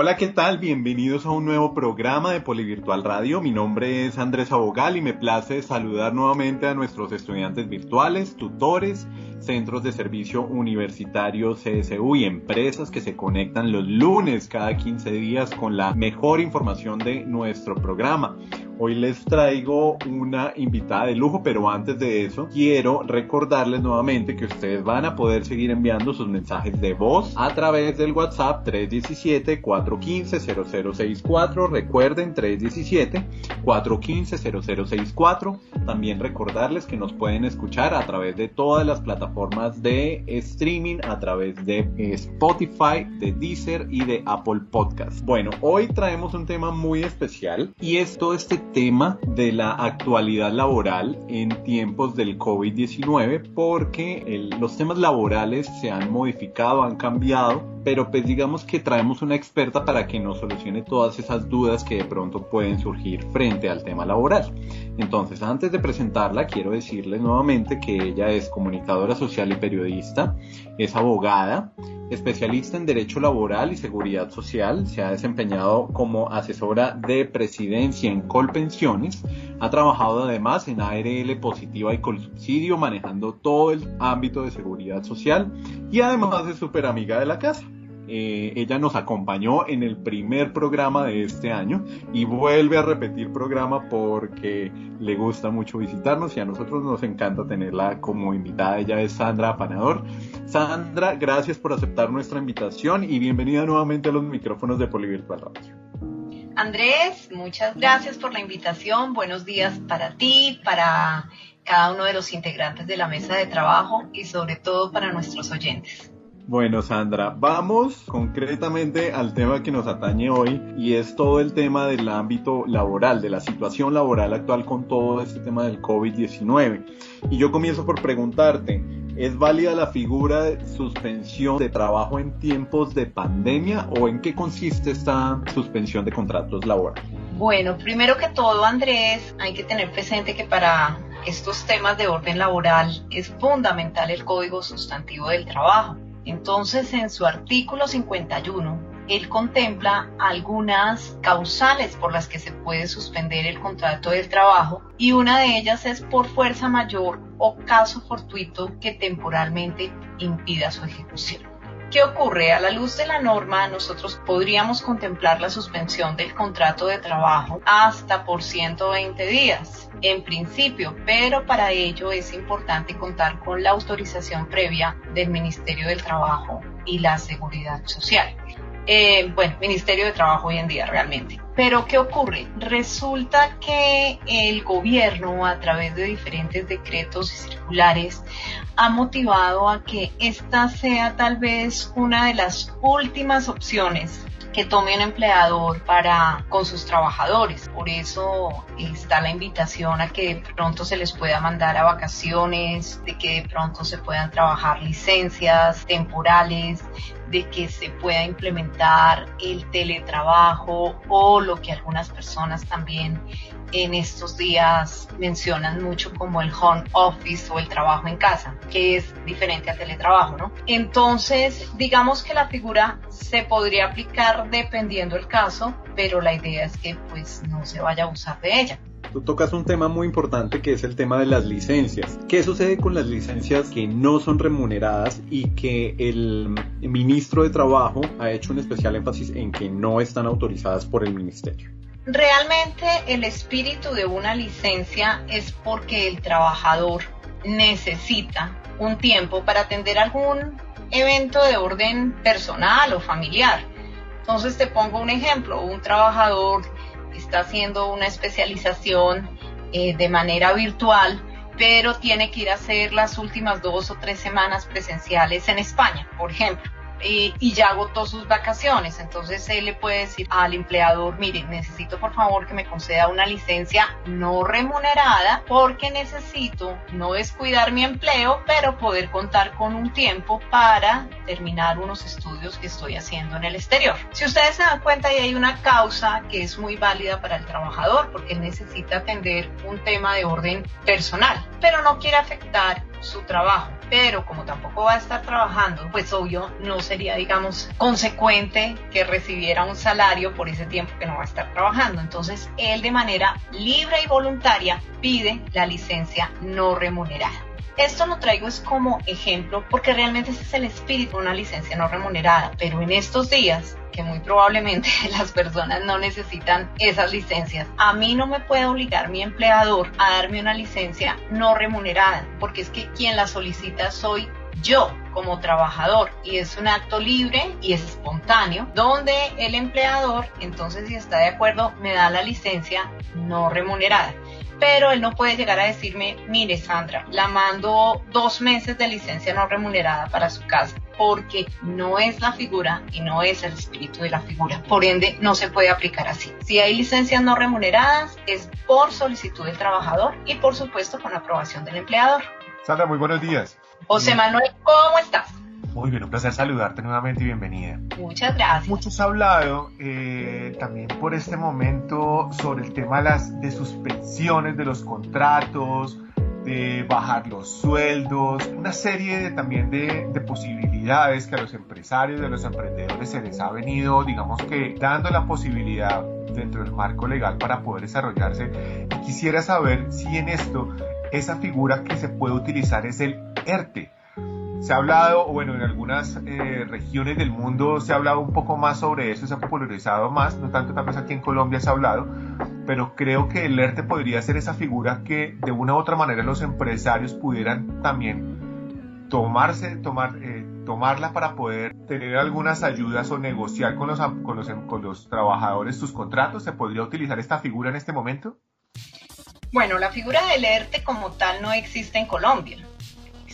Hola, ¿qué tal? Bienvenidos a un nuevo programa de Polivirtual Radio. Mi nombre es Andrés Abogal y me place saludar nuevamente a nuestros estudiantes virtuales, tutores, centros de servicio universitario CSU y empresas que se conectan los lunes cada 15 días con la mejor información de nuestro programa. Hoy les traigo una invitada de lujo, pero antes de eso quiero recordarles nuevamente que ustedes van a poder seguir enviando sus mensajes de voz a través del WhatsApp 317-415-0064. Recuerden 317-415-0064. También recordarles que nos pueden escuchar a través de todas las plataformas de streaming, a través de Spotify, de Deezer y de Apple Podcast. Bueno, hoy traemos un tema muy especial y es todo este tema de la actualidad laboral en tiempos del COVID-19 porque los temas laborales se han modificado, han cambiado, pero pues digamos que traemos una experta para que nos solucione todas esas dudas que de pronto pueden surgir frente al tema laboral. Entonces, antes de presentarla, quiero decirles nuevamente que ella es comunicadora social y periodista, es abogada, especialista en Derecho Laboral y Seguridad Social, se ha desempeñado como asesora de presidencia en Colpensiones, ha trabajado además en ARL Positiva y Colsubsidio, manejando todo el ámbito de seguridad social y además es súper amiga de la casa. Eh, ella nos acompañó en el primer programa de este año y vuelve a repetir programa porque le gusta mucho visitarnos y a nosotros nos encanta tenerla como invitada. Ella es Sandra Apanador. Sandra, gracias por aceptar nuestra invitación y bienvenida nuevamente a los micrófonos de Polivirtual Radio. Andrés, muchas gracias por la invitación. Buenos días para ti, para cada uno de los integrantes de la mesa de trabajo y sobre todo para nuestros oyentes. Bueno, Sandra, vamos concretamente al tema que nos atañe hoy y es todo el tema del ámbito laboral, de la situación laboral actual con todo este tema del COVID-19. Y yo comienzo por preguntarte, ¿es válida la figura de suspensión de trabajo en tiempos de pandemia o en qué consiste esta suspensión de contratos laborales? Bueno, primero que todo, Andrés, hay que tener presente que para estos temas de orden laboral es fundamental el Código Sustantivo del Trabajo entonces, en su artículo 51, él contempla algunas causales por las que se puede suspender el contrato del trabajo y una de ellas es por fuerza mayor o caso fortuito que temporalmente impida su ejecución. ¿Qué ocurre? A la luz de la norma, nosotros podríamos contemplar la suspensión del contrato de trabajo hasta por 120 días, en principio, pero para ello es importante contar con la autorización previa del Ministerio del Trabajo y la Seguridad Social. Eh, bueno, Ministerio de Trabajo hoy en día realmente. Pero ¿qué ocurre? Resulta que el gobierno a través de diferentes decretos y circulares ha motivado a que esta sea tal vez una de las últimas opciones que tome un empleador para con sus trabajadores. Por eso está la invitación a que de pronto se les pueda mandar a vacaciones, de que de pronto se puedan trabajar licencias temporales, de que se pueda implementar el teletrabajo o lo que algunas personas también en estos días mencionan mucho como el home office o el trabajo en casa, que es diferente al teletrabajo, ¿no? Entonces, digamos que la figura se podría aplicar dependiendo el caso, pero la idea es que pues no se vaya a usar de ella. Tú tocas un tema muy importante que es el tema de las licencias. ¿Qué sucede con las licencias que no son remuneradas y que el ministro de Trabajo ha hecho un especial énfasis en que no están autorizadas por el ministerio? Realmente el espíritu de una licencia es porque el trabajador necesita un tiempo para atender algún evento de orden personal o familiar. Entonces te pongo un ejemplo, un trabajador está haciendo una especialización eh, de manera virtual, pero tiene que ir a hacer las últimas dos o tres semanas presenciales en España, por ejemplo. Eh, y ya agotó sus vacaciones. Entonces él le puede decir al empleador, mire, necesito por favor que me conceda una licencia no remunerada porque necesito no descuidar mi empleo, pero poder contar con un tiempo para terminar unos estudios que estoy haciendo en el exterior. Si ustedes se dan cuenta, ahí hay una causa que es muy válida para el trabajador porque él necesita atender un tema de orden personal, pero no quiere afectar su trabajo pero como tampoco va a estar trabajando, pues obvio no sería, digamos, consecuente que recibiera un salario por ese tiempo que no va a estar trabajando. Entonces, él de manera libre y voluntaria pide la licencia no remunerada. Esto lo traigo es como ejemplo porque realmente ese es el espíritu de una licencia no remunerada, pero en estos días que muy probablemente las personas no necesitan esas licencias. A mí no me puede obligar mi empleador a darme una licencia no remunerada, porque es que quien la solicita soy yo como trabajador y es un acto libre y es espontáneo donde el empleador entonces si está de acuerdo me da la licencia no remunerada pero él no puede llegar a decirme, mire Sandra, la mando dos meses de licencia no remunerada para su casa, porque no es la figura y no es el espíritu de la figura. Por ende, no se puede aplicar así. Si hay licencias no remuneradas, es por solicitud del trabajador y por supuesto con aprobación del empleador. Sandra, muy buenos días. José Manuel, ¿cómo estás? Muy bien, un placer saludarte nuevamente y bienvenida. Muchas gracias. Muchos ha hablado eh, también por este momento sobre el tema de las de suspensiones de los contratos, de bajar los sueldos, una serie también de, de, posibilidades que a los empresarios, a los emprendedores se les ha venido, digamos que, dando la posibilidad dentro del marco legal para poder desarrollarse. Y quisiera saber si en esto esa figura que se puede utilizar es el ERTE se ha hablado, bueno, en algunas eh, regiones del mundo se ha hablado un poco más sobre eso, se ha popularizado más, no tanto tal vez aquí en Colombia se ha hablado, pero creo que el ERTE podría ser esa figura que de una u otra manera los empresarios pudieran también tomarse, tomar, eh, tomarla para poder tener algunas ayudas o negociar con los, con los, con los trabajadores sus contratos. ¿Se podría utilizar esta figura en este momento? Bueno, la figura del ERTE como tal no existe en Colombia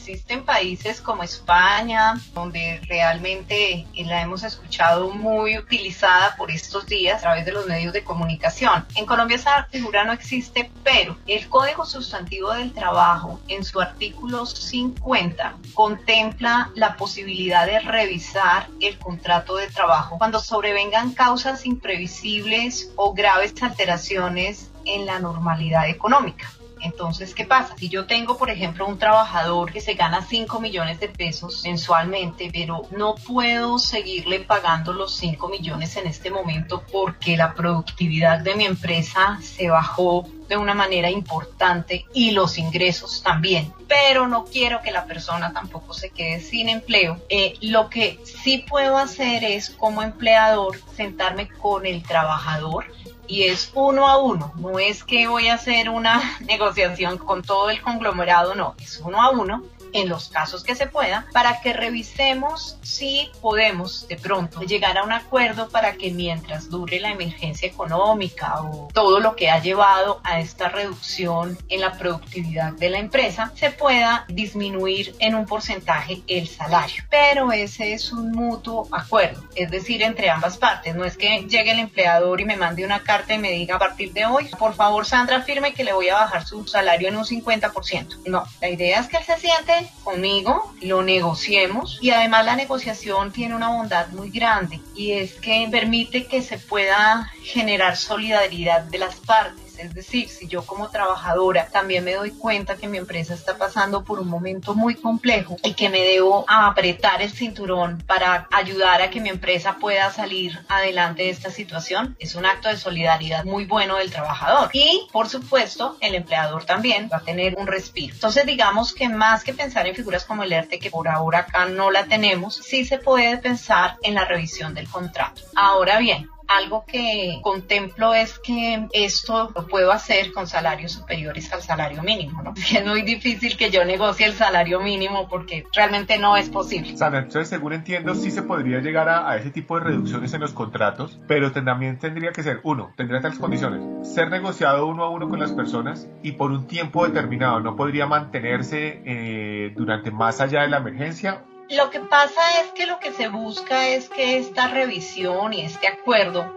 existen países como España, donde realmente la hemos escuchado muy utilizada por estos días a través de los medios de comunicación. En Colombia esa figura no existe, pero el Código Sustantivo del Trabajo en su artículo 50 contempla la posibilidad de revisar el contrato de trabajo cuando sobrevengan causas imprevisibles o graves alteraciones en la normalidad económica. Entonces, ¿qué pasa? Si yo tengo, por ejemplo, un trabajador que se gana 5 millones de pesos mensualmente, pero no puedo seguirle pagando los 5 millones en este momento porque la productividad de mi empresa se bajó de una manera importante y los ingresos también. Pero no quiero que la persona tampoco se quede sin empleo. Eh, lo que sí puedo hacer es como empleador sentarme con el trabajador y es uno a uno. No es que voy a hacer una negociación con todo el conglomerado, no, es uno a uno en los casos que se pueda, para que revisemos si podemos de pronto llegar a un acuerdo para que mientras dure la emergencia económica o todo lo que ha llevado a esta reducción en la productividad de la empresa, se pueda disminuir en un porcentaje el salario. Pero ese es un mutuo acuerdo, es decir, entre ambas partes. No es que llegue el empleador y me mande una carta y me diga a partir de hoy, por favor Sandra, firme que le voy a bajar su salario en un 50%. No, la idea es que él se siente conmigo, lo negociemos. Y además la negociación tiene una bondad muy grande y es que permite que se pueda generar solidaridad de las partes es decir, si yo como trabajadora también me doy cuenta que mi empresa está pasando por un momento muy complejo y que me debo apretar el cinturón para ayudar a que mi empresa pueda salir adelante de esta situación, es un acto de solidaridad muy bueno del trabajador. Y, por supuesto, el empleador también va a tener un respiro. Entonces, digamos que más que pensar en figuras como el ERTE, que por ahora acá no la tenemos, sí se puede pensar en la revisión del contrato. Ahora bien, algo que contemplo es que esto lo puedo hacer con salarios superiores al salario mínimo, ¿no? Es muy difícil que yo negocie el salario mínimo porque realmente no es posible. Entonces, según entiendo, sí se podría llegar a, ese tipo de reducciones en los contratos, pero también tendría que ser, uno, tendría tales condiciones, ser negociado uno a uno con las personas y por un tiempo determinado, no podría mantenerse eh, durante más allá de la emergencia Lo que pasa es que lo que se busca es que esta revisión y este acuerdo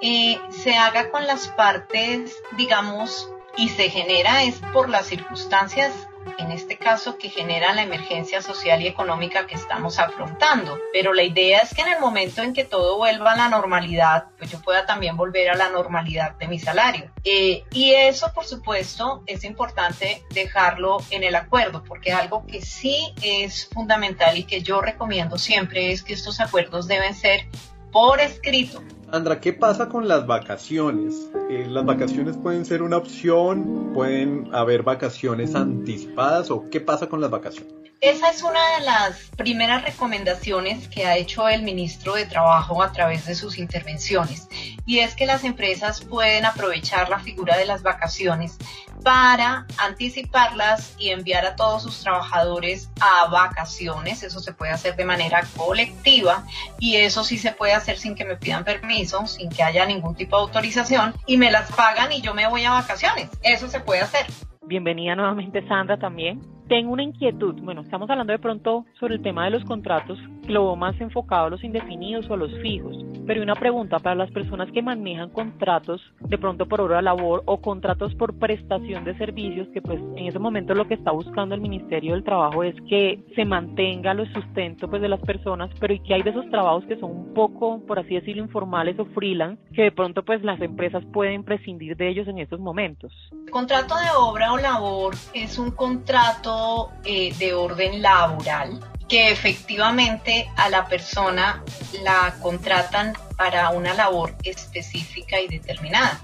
eh, se haga con las partes, digamos, y se genera es por las circunstancias en este caso que genera la emergencia social y económica que estamos afrontando. Pero la idea es que en el momento en que todo vuelva a la normalidad, pues yo pueda también volver a la normalidad de mi salario. Eh, y eso, por supuesto, es importante dejarlo en el acuerdo, porque algo que sí es fundamental y que yo recomiendo siempre es que estos acuerdos deben ser por escrito, Andra, ¿qué pasa con las vacaciones? Eh, ¿Las vacaciones pueden ser una opción? ¿Pueden haber vacaciones anticipadas? ¿O qué pasa con las vacaciones? Esa es una de las primeras recomendaciones que ha hecho el ministro de Trabajo a través de sus intervenciones. Y es que las empresas pueden aprovechar la figura de las vacaciones para anticiparlas y enviar a todos sus trabajadores a vacaciones. Eso se puede hacer de manera colectiva y eso sí se puede hacer sin que me pidan permiso, sin que haya ningún tipo de autorización y me las pagan y yo me voy a vacaciones. Eso se puede hacer. Bienvenida nuevamente Sandra también. Tengo una inquietud, bueno, estamos hablando de pronto sobre el tema de los contratos, lo más enfocado a los indefinidos o a los fijos, pero una pregunta para las personas que manejan contratos de pronto por hora de labor o contratos por prestación de servicios, que pues en ese momento lo que está buscando el Ministerio del Trabajo es que se mantenga los sustento pues de las personas, pero y que hay de esos trabajos que son un poco, por así decirlo, informales o freelance, que de pronto pues las empresas pueden prescindir de ellos en estos momentos. Contrato de obra o labor es un contrato eh, de orden laboral que efectivamente a la persona la contratan para una labor específica y determinada.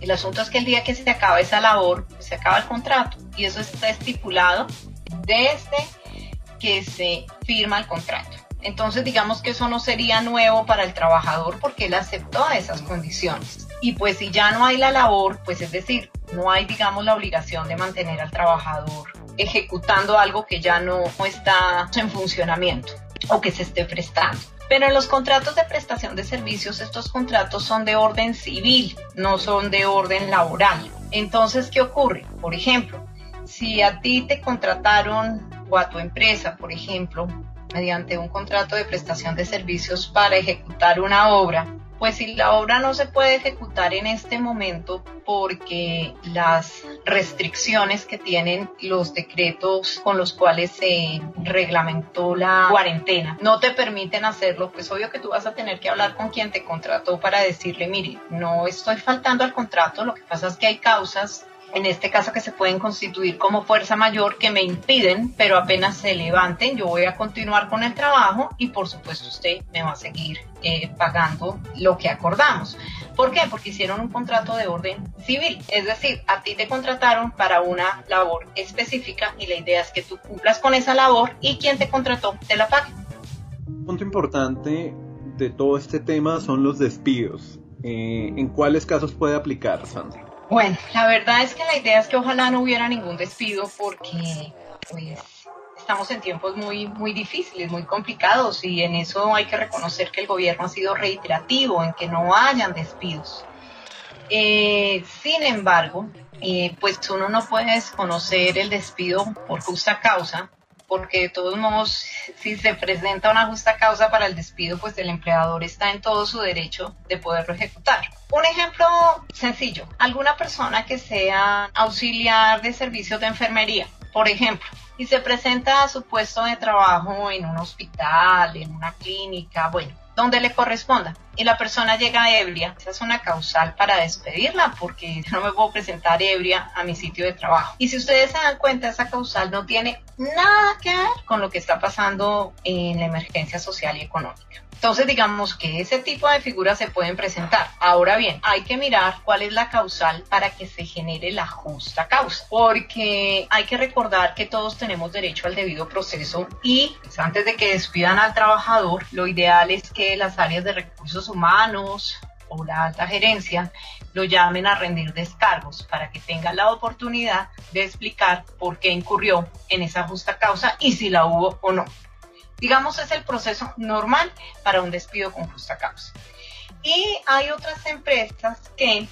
El asunto es que el día que se acaba esa labor, se acaba el contrato y eso está estipulado desde que se firma el contrato. Entonces digamos que eso no sería nuevo para el trabajador porque él aceptó esas condiciones. Y pues si ya no hay la labor, pues es decir, no hay digamos la obligación de mantener al trabajador ejecutando algo que ya no está en funcionamiento o que se esté prestando. Pero en los contratos de prestación de servicios, estos contratos son de orden civil, no son de orden laboral. Entonces, ¿qué ocurre? Por ejemplo, si a ti te contrataron o a tu empresa, por ejemplo, mediante un contrato de prestación de servicios para ejecutar una obra, pues si la obra no se puede ejecutar en este momento porque las restricciones que tienen los decretos con los cuales se reglamentó la cuarentena no te permiten hacerlo, pues obvio que tú vas a tener que hablar con quien te contrató para decirle, mire, no estoy faltando al contrato, lo que pasa es que hay causas en este caso que se pueden constituir como fuerza mayor que me impiden, pero apenas se levanten, yo voy a continuar con el trabajo y por supuesto usted me va a seguir eh, pagando lo que acordamos. ¿Por qué? Porque hicieron un contrato de orden civil, es decir, a ti te contrataron para una labor específica y la idea es que tú cumplas con esa labor y quien te contrató te la pague. Un punto importante de todo este tema son los despidos. Eh, ¿En cuáles casos puede aplicar, Sandra? Bueno, la verdad es que la idea es que ojalá no hubiera ningún despido porque pues estamos en tiempos muy, muy difíciles, muy complicados y en eso hay que reconocer que el gobierno ha sido reiterativo en que no hayan despidos. Eh, sin embargo, eh, pues uno no puede desconocer el despido por justa causa porque de todos modos, si se presenta una justa causa para el despido, pues el empleador está en todo su derecho de poderlo ejecutar. Un ejemplo sencillo, alguna persona que sea auxiliar de servicios de enfermería, por ejemplo, y se presenta a su puesto de trabajo en un hospital, en una clínica, bueno, donde le corresponda y la persona llega ebria, esa es una causal para despedirla porque no me puedo presentar ebria a mi sitio de trabajo. Y si ustedes se dan cuenta, esa causal no tiene nada que ver con lo que está pasando en la emergencia social y económica. Entonces digamos que ese tipo de figuras se pueden presentar. Ahora bien, hay que mirar cuál es la causal para que se genere la justa causa, porque hay que recordar que todos tenemos derecho al debido proceso y pues, antes de que despidan al trabajador, lo ideal es que las áreas de recursos humanos o la alta gerencia lo llamen a rendir descargos para que tenga la oportunidad de explicar por qué incurrió en esa justa causa y si la hubo o no. Digamos, es el proceso normal para un despido con justa causa. Y hay otras empresas que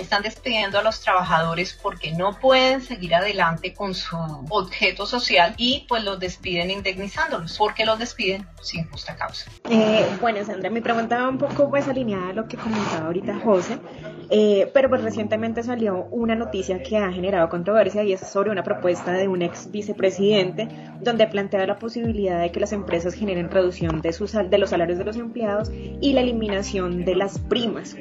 están despidiendo a los trabajadores porque no pueden seguir adelante con su objeto social y pues los despiden indemnizándolos porque los despiden sin justa causa. Eh, bueno, Sandra, mi pregunta va un poco pues alineada a lo que comentaba ahorita José, eh, pero pues recientemente salió una noticia que ha generado controversia y es sobre una propuesta de un ex vicepresidente donde plantea la posibilidad de que las empresas generen reducción de, sus, de los salarios de los empleados y la eliminación de las primas.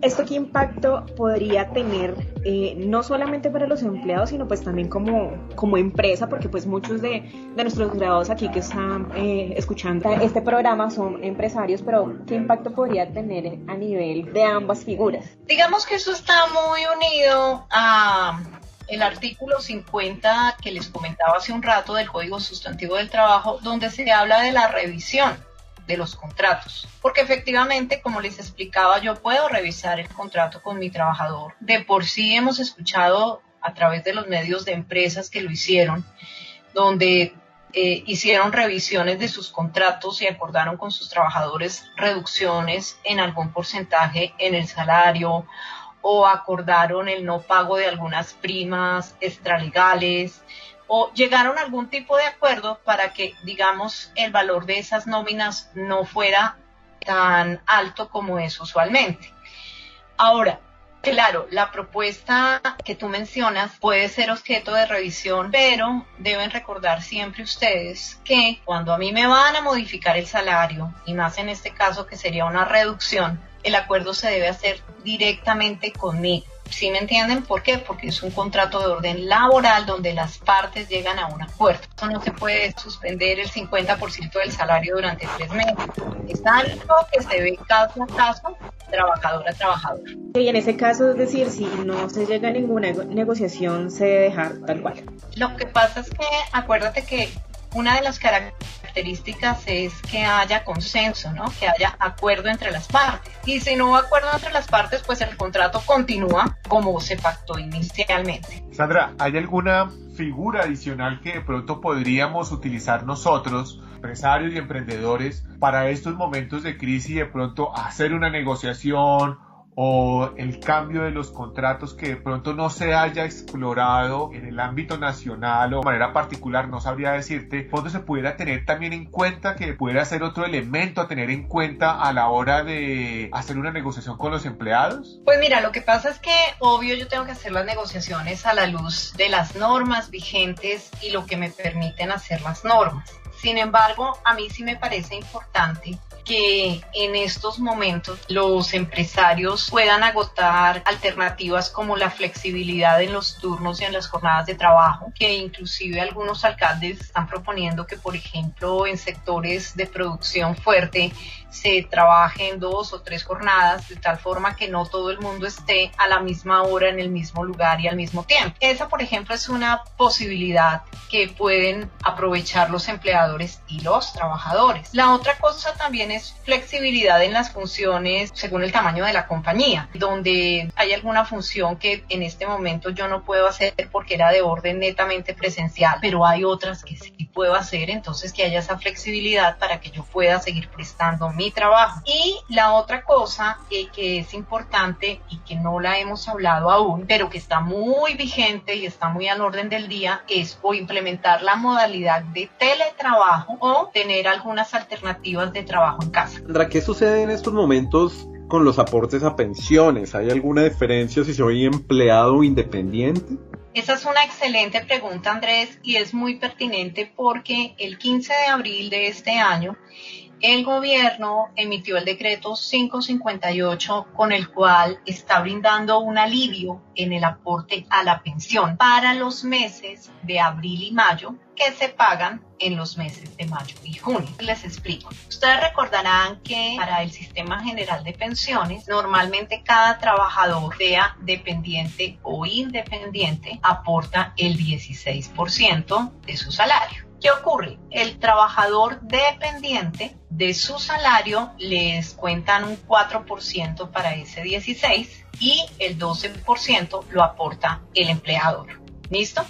¿Esto qué impacto podría tener eh, no solamente para los empleados, sino pues también como, como empresa? Porque pues muchos de, de nuestros graduados aquí que están eh, escuchando este programa son empresarios, pero ¿qué impacto podría tener a nivel de ambas figuras? Digamos que eso está muy unido a el artículo 50 que les comentaba hace un rato del Código Sustantivo del Trabajo, donde se habla de la revisión de los contratos. Porque efectivamente, como les explicaba, yo puedo revisar el contrato con mi trabajador. De por sí hemos escuchado a través de los medios de empresas que lo hicieron, donde eh, hicieron revisiones de sus contratos y acordaron con sus trabajadores reducciones en algún porcentaje en el salario o acordaron el no pago de algunas primas extralegales o llegaron a algún tipo de acuerdo para que, digamos, el valor de esas nóminas no fuera tan alto como es usualmente. Ahora, claro, la propuesta que tú mencionas puede ser objeto de revisión, pero deben recordar siempre ustedes que cuando a mí me van a modificar el salario, y más en este caso que sería una reducción, el acuerdo se debe hacer directamente conmigo. ¿Sí me entienden? ¿Por qué? Porque es un contrato de orden laboral donde las partes llegan a un acuerdo. Eso no se puede suspender el 50% del salario durante tres meses. Es algo que se ve caso a caso, trabajador a trabajador. Y en ese caso, es decir, si no se llega a ninguna negociación, se debe dejar tal cual. Lo que pasa es que acuérdate que una de las características es que haya consenso, ¿no? Que haya acuerdo entre las partes. Y si no hubo acuerdo entre las partes, pues el contrato continúa como se pactó inicialmente. Sandra, ¿hay alguna figura adicional que de pronto podríamos utilizar nosotros, empresarios y emprendedores, para estos momentos de crisis y de pronto hacer una negociación o el cambio de los contratos que de pronto no se haya explorado en el ámbito nacional o de manera particular, no sabría decirte, ¿cuándo se pudiera tener también en cuenta que pudiera ser otro elemento a tener en cuenta a la hora de hacer una negociación con los empleados? Pues mira, lo que pasa es que obvio yo tengo que hacer las negociaciones a la luz de las normas vigentes y lo que me permiten hacer las normas. Sin embargo, a mí sí me parece importante que en estos momentos los empresarios puedan agotar alternativas como la flexibilidad en los turnos y en las jornadas de trabajo, que inclusive algunos alcaldes están proponiendo que, por ejemplo, en sectores de producción fuerte se trabaje en dos o tres jornadas de tal forma que no todo el mundo esté a la misma hora en el mismo lugar y al mismo tiempo. Esa, por ejemplo, es una posibilidad que pueden aprovechar los empleadores y los trabajadores. La otra cosa también es flexibilidad en las funciones según el tamaño de la compañía, donde hay alguna función que en este momento yo no puedo hacer porque era de orden netamente presencial, pero hay otras que sí puedo hacer, entonces que haya esa flexibilidad para que yo pueda seguir prestando mi trabajo. Y la otra cosa que es importante y que no la hemos hablado aún, pero que está muy vigente y está muy al orden del día, es o implementar la modalidad de teletrabajo o tener algunas alternativas de trabajo en casa. Sandra, ¿qué sucede en estos momentos con los aportes a pensiones? ¿Hay alguna diferencia si soy empleado o independiente? Esa es una excelente pregunta, Andrés, y es muy pertinente porque el 15 de abril de este año el gobierno emitió el decreto 558 con el cual está brindando un alivio en el aporte a la pensión para los meses de abril y mayo que se pagan en los meses de mayo y junio. Les explico. Ustedes recordarán que para el sistema general de pensiones, normalmente cada trabajador, sea dependiente o independiente, aporta el 16% de su salario. ¿Qué ocurre? El trabajador dependiente de su salario les cuentan un 4% para ese 16 y el 12% lo aporta el empleador. ¿Listo?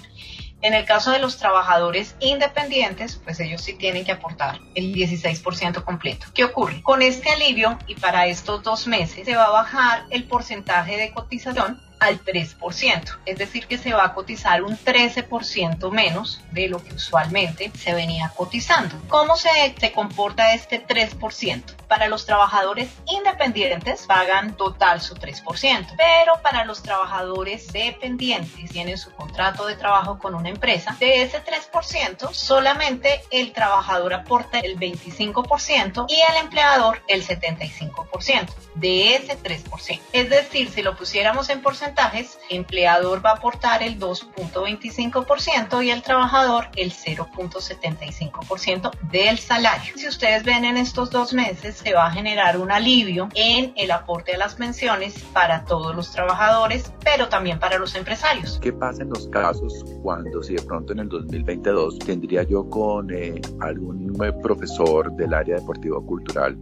En el caso de los trabajadores independientes, pues ellos sí tienen que aportar el 16% completo. ¿Qué ocurre? Con este alivio y para estos dos meses se va a bajar el porcentaje de cotización al 3%, es decir, que se va a cotizar un 13% menos de lo que usualmente se venía cotizando. ¿Cómo se, se comporta este 3%? Para los trabajadores independientes pagan total su 3%, pero para los trabajadores dependientes tienen su contrato de trabajo con una empresa, de ese 3% solamente el trabajador aporta el 25% y el empleador el 75% de ese 3%. Es decir, si lo pusiéramos en porcentajes, el empleador va a aportar el 2.25% y el trabajador el 0.75% del salario. Si ustedes ven en estos dos meses, se va a generar un alivio en el aporte a las pensiones para todos los trabajadores, pero también para los empresarios. ¿Qué pasa en los casos cuando si de pronto en el 2022 tendría yo con eh, algún profesor del área deportiva cultural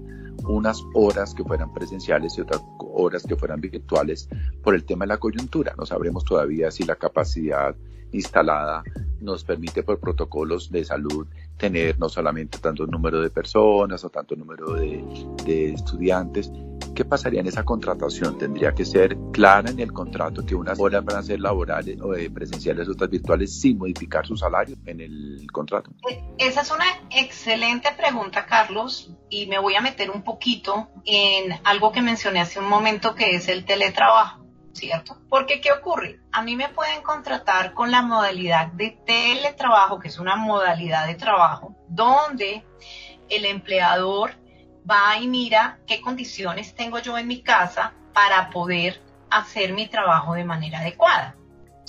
unas horas que fueran presenciales y otras horas que fueran virtuales por el tema de la coyuntura. No sabremos todavía si la capacidad instalada nos permite por protocolos de salud tener no solamente tanto número de personas o tanto número de, de estudiantes, ¿qué pasaría en esa contratación? ¿Tendría que ser clara en el contrato que unas horas van a ser laborales o presenciales o otras virtuales sin modificar su salario en el contrato? E, esa es una excelente pregunta, Carlos, y me voy a meter un poquito en algo que mencioné hace un momento que es el teletrabajo. ¿Cierto? Porque ¿qué ocurre? A mí me pueden contratar con la modalidad de teletrabajo, que es una modalidad de trabajo, donde el empleador va y mira qué condiciones tengo yo en mi casa para poder hacer mi trabajo de manera adecuada.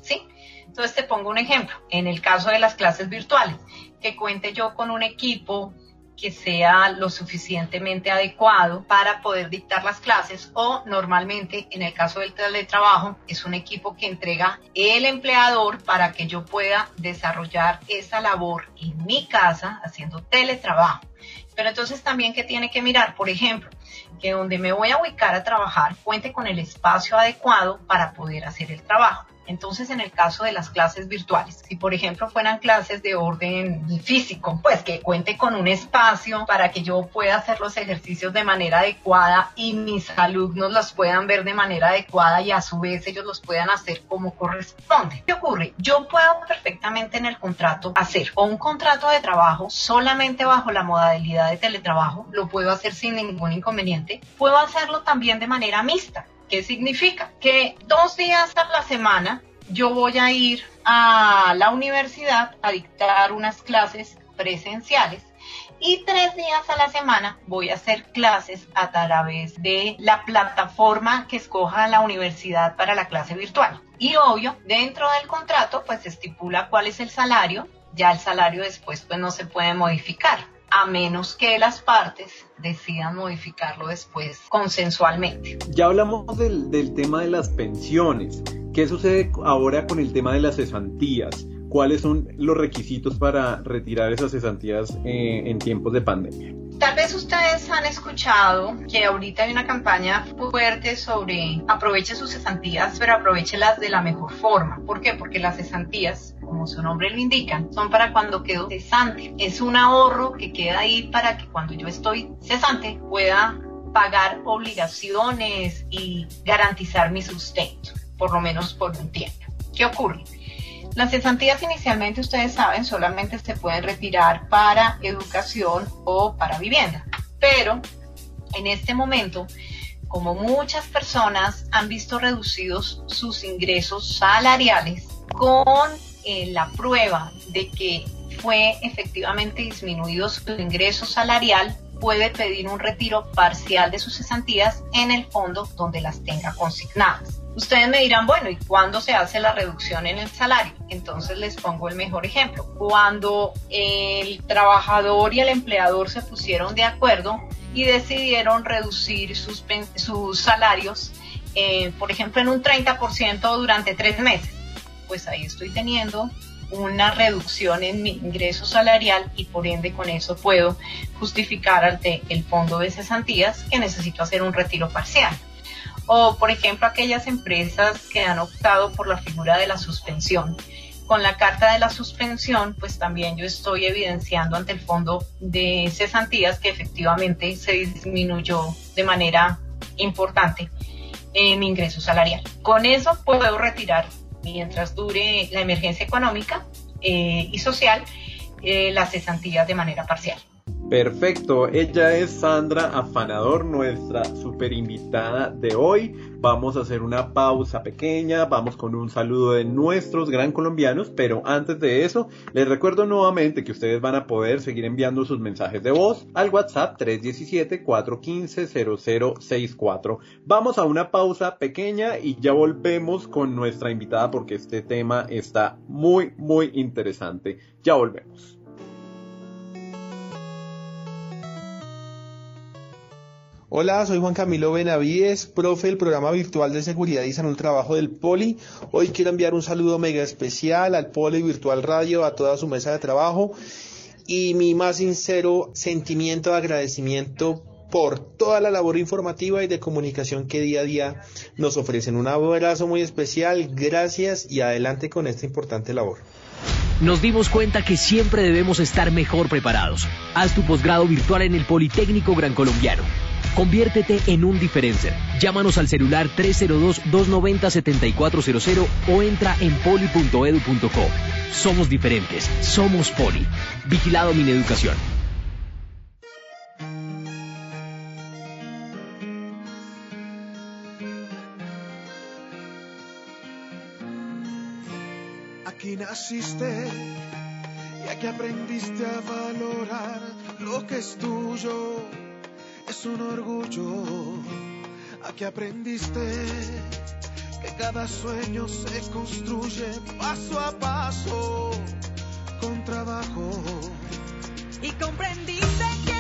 ¿Sí? Entonces te pongo un ejemplo. En el caso de las clases virtuales, que cuente yo con un equipo que sea lo suficientemente adecuado para poder dictar las clases o normalmente en el caso del teletrabajo es un equipo que entrega el empleador para que yo pueda desarrollar esa labor en mi casa haciendo teletrabajo. Pero entonces también que tiene que mirar, por ejemplo, que donde me voy a ubicar a trabajar cuente con el espacio adecuado para poder hacer el trabajo. Entonces, en el caso de las clases virtuales, si por ejemplo fueran clases de orden físico, pues que cuente con un espacio para que yo pueda hacer los ejercicios de manera adecuada y mis alumnos los puedan ver de manera adecuada y a su vez ellos los puedan hacer como corresponde. ¿Qué ocurre? Yo puedo perfectamente en el contrato hacer o un contrato de trabajo solamente bajo la modalidad de teletrabajo, lo puedo hacer sin ningún inconveniente. Puedo hacerlo también de manera mixta ¿Qué significa? Que dos días a la semana yo voy a ir a la universidad a dictar unas clases presenciales y tres días a la semana voy a hacer clases a través de la plataforma que escoja la universidad para la clase virtual. Y obvio, dentro del contrato pues estipula cuál es el salario, ya el salario después pues no se puede modificar a menos que las partes decidan modificarlo después consensualmente. Ya hablamos del, del tema de las pensiones. ¿Qué sucede ahora con el tema de las cesantías? ¿Cuáles son los requisitos para retirar esas cesantías eh, en tiempos de pandemia? Tal vez ustedes han escuchado que ahorita hay una campaña fuerte sobre aproveche sus cesantías, pero aprovechelas de la mejor forma. ¿Por qué? Porque las cesantías, como su nombre lo indica, son para cuando quedo cesante. Es un ahorro que queda ahí para que cuando yo estoy cesante pueda pagar obligaciones y garantizar mi sustento, por lo menos por un tiempo. ¿Qué ocurre? Las cesantías inicialmente, ustedes saben, solamente se pueden retirar para educación o para vivienda. Pero en este momento, como muchas personas han visto reducidos sus ingresos salariales con eh, la prueba de que fue efectivamente disminuido su ingreso salarial, puede pedir un retiro parcial de sus cesantías en el fondo donde las tenga consignadas. Ustedes me dirán, bueno, ¿y cuándo se hace la reducción en el salario? Entonces les pongo el mejor ejemplo. Cuando el trabajador y el empleador se pusieron de acuerdo y decidieron reducir sus, salarios, eh, por ejemplo, en un 30% durante tres meses, pues ahí estoy teniendo una reducción en mi ingreso salarial y por ende con eso puedo justificar ante el fondo de cesantías que necesito hacer un retiro parcial o por ejemplo aquellas empresas que han optado por la figura de la suspensión. Con la carta de la suspensión, pues también yo estoy evidenciando ante el fondo de cesantías que efectivamente se disminuyó de manera importante en mi ingreso salarial. Con eso puedo retirar, mientras dure la emergencia económica eh, y social, eh, las cesantías de manera parcial. Perfecto, ella es Sandra Afanador, nuestra super invitada de hoy. Vamos a hacer una pausa pequeña, vamos con un saludo de nuestros gran colombianos, pero antes de eso, les recuerdo nuevamente que ustedes van a poder seguir enviando sus mensajes de voz al WhatsApp 317-415-0064. Vamos a una pausa pequeña y ya volvemos con nuestra invitada porque este tema está muy, muy interesante. Ya volvemos. Hola, soy Juan Camilo Benavides, profe del programa virtual de seguridad y salud trabajo del Poli. Hoy quiero enviar un saludo mega especial al Poli Virtual Radio, a toda su mesa de trabajo y mi más sincero sentimiento de agradecimiento por toda la labor informativa y de comunicación que día a día nos ofrecen. Un abrazo muy especial, gracias y adelante con esta importante labor. Nos dimos cuenta que siempre debemos estar mejor preparados. Haz tu posgrado virtual en el Politécnico Gran Colombiano. Conviértete en un diferencer. Llámanos al celular 302-290-7400 o entra en poli.edu.co. Somos diferentes. Somos Poli. Vigilado mi educación. Aquí naciste y aquí aprendiste a valorar lo que es tuyo es un orgullo. Aquí aprendiste que cada sueño se construye paso a paso con trabajo. Y comprendiste que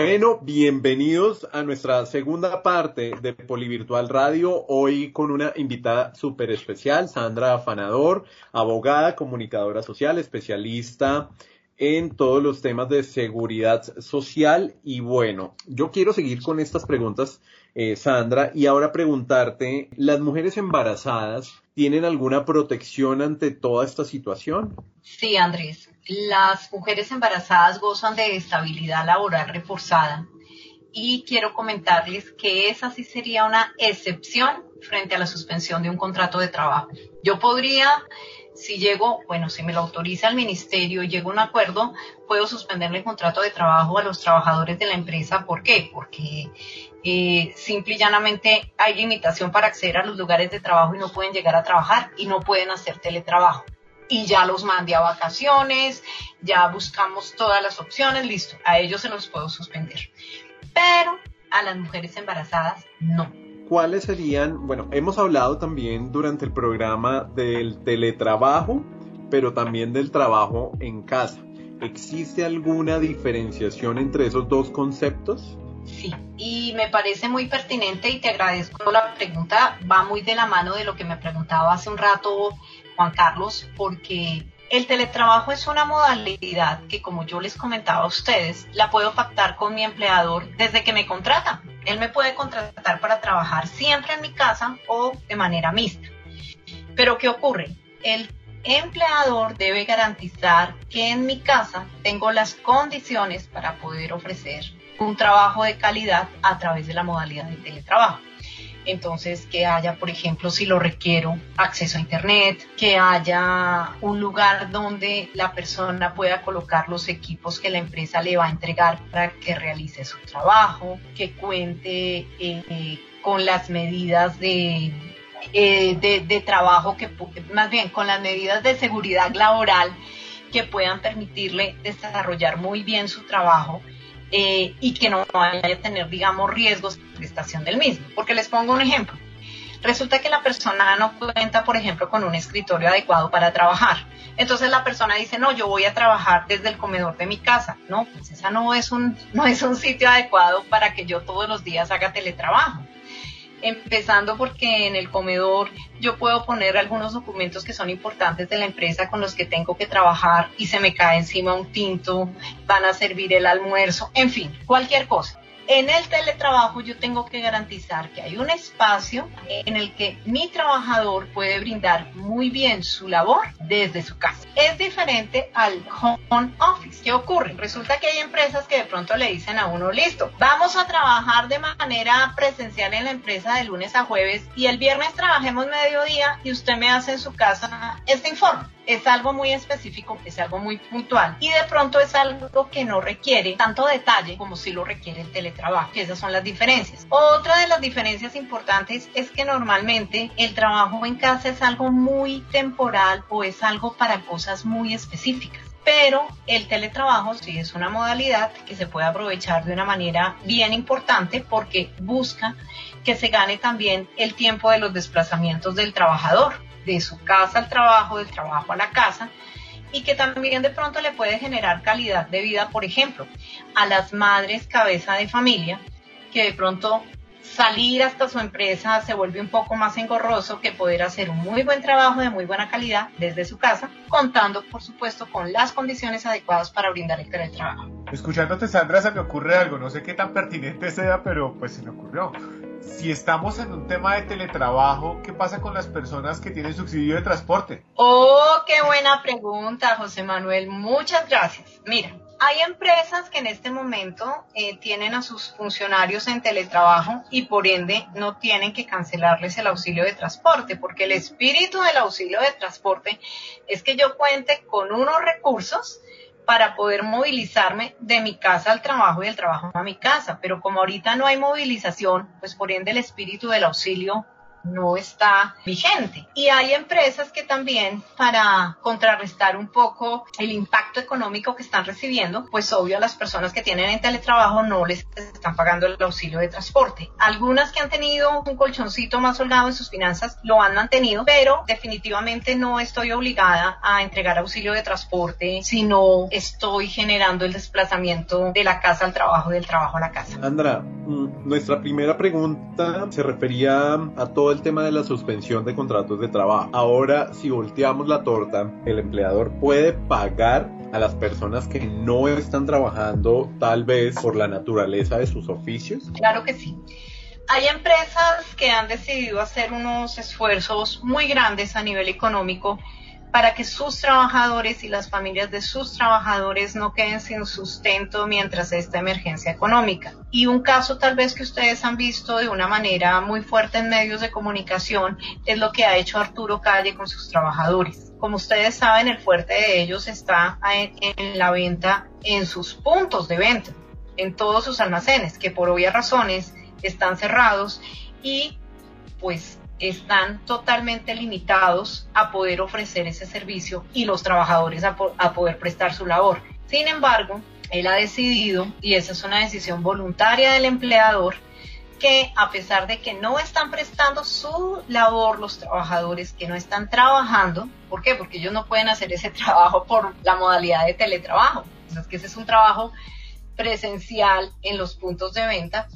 Bueno, bienvenidos a nuestra segunda parte de Polivirtual Radio, hoy con una invitada súper especial, Sandra Afanador, abogada, comunicadora social, especialista en todos los temas de seguridad social. Y bueno, yo quiero seguir con estas preguntas, eh, Sandra, y ahora preguntarte, ¿las mujeres embarazadas tienen alguna protección ante toda esta situación? Sí, Andrés. Las mujeres embarazadas gozan de estabilidad laboral reforzada y quiero comentarles que esa sí sería una excepción frente a la suspensión de un contrato de trabajo. Yo podría si llego, bueno, si me lo autoriza el ministerio y llego a un acuerdo, puedo suspenderle el contrato de trabajo a los trabajadores de la empresa. ¿Por qué? Porque eh, simple y llanamente hay limitación para acceder a los lugares de trabajo y no pueden llegar a trabajar y no pueden hacer teletrabajo. Y ya los mandé a vacaciones, ya buscamos todas las opciones, listo, a ellos se los puedo suspender. Pero a las mujeres embarazadas no ¿cuáles serían? Bueno, hemos hablado también durante el programa del teletrabajo, pero también del trabajo en casa. ¿Existe alguna diferenciación entre esos dos conceptos? Sí, y me parece muy pertinente y te agradezco la pregunta. Va muy de la mano de lo que me preguntaba hace un rato Juan Carlos, porque el teletrabajo es una modalidad que, como yo les comentaba a ustedes, la puedo pactar con mi empleador desde que me contrata. Él me puede contratar para trabajar siempre en mi casa o de manera mixta. Pero ¿qué ocurre? El empleador debe garantizar que en mi casa tengo las condiciones para poder ofrecer un trabajo de calidad a través de la modalidad de teletrabajo. Entonces, que haya, por ejemplo, si lo requiero, acceso a Internet, que haya un lugar donde la persona pueda colocar los equipos que la empresa le va a entregar para que realice su trabajo, que cuente eh, con las medidas de, eh, de, trabajo, que más bien con las medidas de seguridad laboral que puedan permitirle desarrollar muy bien su trabajo eh, y que no vaya a tener, digamos, riesgos prestación del mismo. Porque les pongo un ejemplo. Resulta que la persona no cuenta, por ejemplo, con un escritorio adecuado para trabajar. Entonces la persona dice, no, yo voy a trabajar desde el comedor de mi casa. No, pues esa no es un, no es un sitio adecuado para que yo todos los días haga teletrabajo empezando porque en el comedor yo puedo poner algunos documentos que son importantes de la empresa con los que tengo que trabajar y se me cae encima un tinto, van a servir el almuerzo, en fin, cualquier cosa. En el teletrabajo yo tengo que garantizar que hay un espacio en el que mi trabajador puede brindar muy bien su labor desde su casa. Es diferente al home office. ¿Qué ocurre? Resulta que hay empresas que de pronto le dicen a uno, listo, vamos a trabajar de manera presencial en la empresa de lunes a jueves y el viernes trabajemos mediodía y usted me hace en su casa este informe es algo muy específico, es algo muy puntual y de pronto es algo que no requiere tanto detalle como si lo requiere el teletrabajo, esas son las diferencias. Otra de las diferencias importantes es que normalmente el trabajo en casa es algo muy temporal o es algo para cosas muy específicas pero el teletrabajo sí es una modalidad que se puede aprovechar de una manera bien importante porque busca que se gane también el tiempo de los desplazamientos del trabajador de su casa al trabajo, del trabajo a la casa, y que también de pronto le puede generar calidad de vida, por ejemplo, a las madres cabeza de familia, que de pronto salir hasta su empresa se vuelve un poco más engorroso que poder hacer un muy buen trabajo de muy buena calidad desde su casa, contando por supuesto con las condiciones adecuadas para brindar el teletrabajo. Escuchándote Sandra se me ocurre algo, no sé qué tan pertinente sea, pero pues se me ocurrió si estamos en un tema de teletrabajo, ¿qué pasa con las personas que tienen subsidio de transporte? Oh, qué buena pregunta, José Manuel. Muchas gracias. Mira, hay empresas que en este momento eh, tienen a sus funcionarios en teletrabajo y por ende no tienen que cancelarles el auxilio de transporte, porque el espíritu del auxilio de transporte es que yo cuente con unos recursos para poder movilizarme de mi casa al trabajo y del trabajo a mi casa. Pero como ahorita no hay movilización, pues por ende el espíritu del auxilio no está vigente. Y hay empresas que también para contrarrestar un poco el impacto económico que están recibiendo, pues obvio a las personas que tienen en teletrabajo no les están pagando el auxilio de transporte. Algunas que han tenido un colchoncito más holgado en sus finanzas lo han mantenido, pero definitivamente no estoy obligada a entregar auxilio de transporte si no estoy generando el desplazamiento de la casa al trabajo, del trabajo a la casa. Sandra, mm, nuestra primera pregunta se refería a todo el tema de la suspensión de contratos de trabajo. Ahora, si volteamos la torta, el empleador puede pagar a las personas que no están trabajando tal vez por la naturaleza de sus oficios? Claro que sí. Hay empresas que han decidido hacer unos esfuerzos muy grandes a nivel económico para que sus trabajadores y las familias de sus trabajadores no queden sin sustento mientras esta emergencia económica. Y un caso tal vez que ustedes han visto de una manera muy fuerte en medios de comunicación es lo que ha hecho Arturo Calle con sus trabajadores. Como ustedes saben, el fuerte de ellos está en, la venta en sus puntos de venta, en todos sus almacenes, que por obvias razones están cerrados y pues están totalmente limitados a poder ofrecer ese servicio y los trabajadores a, poder prestar su labor. Sin embargo, él ha decidido, y esa es una decisión voluntaria del empleador, que a pesar de que no están prestando su labor los trabajadores que no están trabajando, ¿por qué? Porque ellos no pueden hacer ese trabajo por la modalidad de teletrabajo. es que ese es un trabajo presencial en los puntos de venta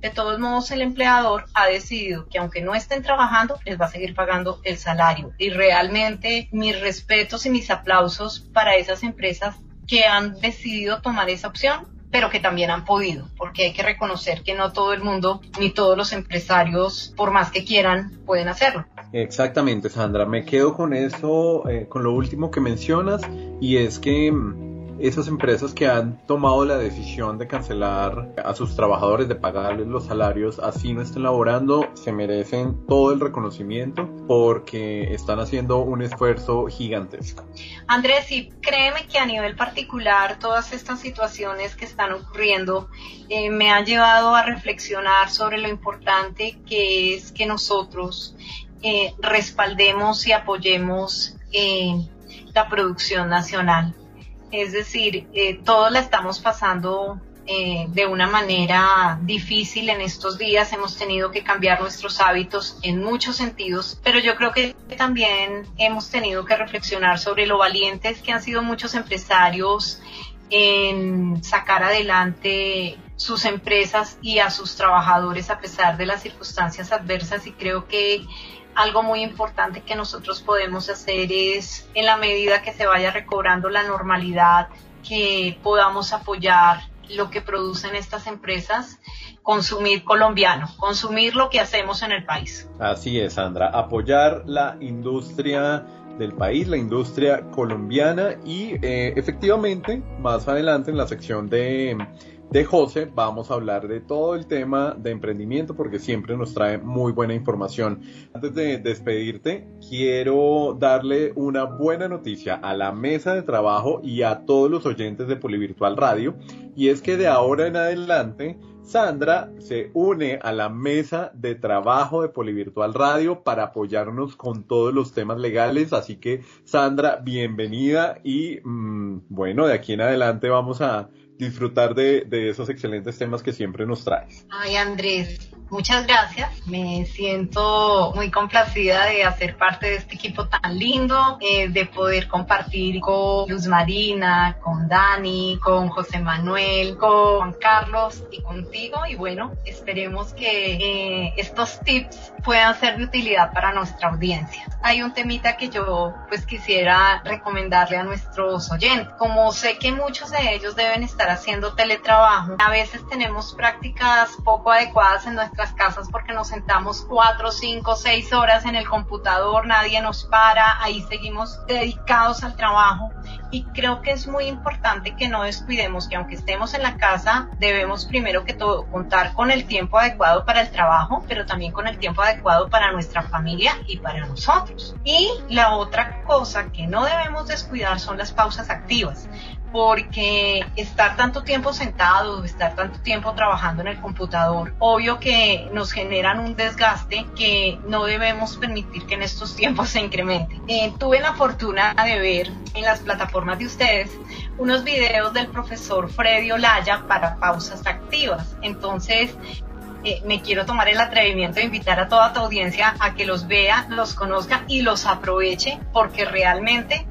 de todos modos, el empleador ha decidido que aunque no estén trabajando, les va a seguir pagando el salario. Y realmente mis respetos y mis aplausos para esas empresas que han decidido tomar esa opción, pero que también han podido, porque hay que reconocer que no todo el mundo ni todos los empresarios, por más que quieran, pueden hacerlo. Exactamente, Sandra. Me quedo con eso, eh, con lo último que mencionas, y es que mm, esas empresas que han tomado la decisión de cancelar a sus trabajadores, de pagarles los salarios, así no estén laborando, se merecen todo el reconocimiento porque están haciendo un esfuerzo gigantesco. Andrés, sí, créeme que a nivel particular todas estas situaciones que están ocurriendo eh, me han llevado a reflexionar sobre lo importante que es que nosotros eh, respaldemos y apoyemos eh, la producción nacional. Es decir, eh, todos la estamos pasando eh, de una manera difícil en estos días. Hemos tenido que cambiar nuestros hábitos en muchos sentidos, pero yo creo que también hemos tenido que reflexionar sobre lo valientes que han sido muchos empresarios en sacar adelante sus empresas y a sus trabajadores a pesar de las circunstancias adversas y creo que algo muy importante que nosotros podemos hacer es, en la medida que se vaya recobrando la normalidad, que podamos apoyar lo que producen estas empresas, consumir colombiano, consumir lo que hacemos en el país. Así es, Sandra, apoyar la industria del país, la industria colombiana y eh, efectivamente más adelante en la sección de de José vamos a hablar de todo el tema de emprendimiento porque siempre nos trae muy buena información. Antes de despedirte, quiero darle una buena noticia a la mesa de trabajo y a todos los oyentes de Polivirtual Radio y es que de ahora en adelante Sandra se une a la mesa de trabajo de Polivirtual Radio para apoyarnos con todos los temas legales. Así que, Sandra, bienvenida y mm, bueno, de aquí en adelante vamos a disfrutar de, de, esos excelentes temas que siempre nos traes. Ay, Andrés, muchas gracias. Me siento muy complacida de hacer parte de este equipo tan lindo, eh, de poder compartir con Luz Marina, con Dani, con José Manuel, con Juan Carlos y contigo. Y bueno, esperemos que eh, estos tips puedan ser de utilidad para nuestra audiencia. Hay un temita que yo pues quisiera recomendarle a nuestros oyentes. Como sé que muchos de ellos deben estar haciendo teletrabajo. A veces tenemos prácticas poco adecuadas en nuestras casas porque nos sentamos cuatro, cinco, seis horas en el computador, nadie nos para, ahí seguimos dedicados al trabajo. Y creo que es muy importante que no descuidemos que aunque estemos en la casa, debemos primero que todo contar con el tiempo adecuado para el trabajo, pero también con el tiempo adecuado para nuestra familia y para nosotros. Y la otra cosa que no debemos descuidar son las pausas activas porque estar tanto tiempo sentado, estar tanto tiempo trabajando en el computador, obvio que nos generan un desgaste que no debemos permitir que en estos tiempos se incremente. Eh, tuve la fortuna de ver en las plataformas de ustedes unos videos del profesor Freddy Olaya para pausas activas. Entonces, eh, me quiero tomar el atrevimiento de invitar a toda tu audiencia a que los vea, los conozca y los aproveche, porque realmente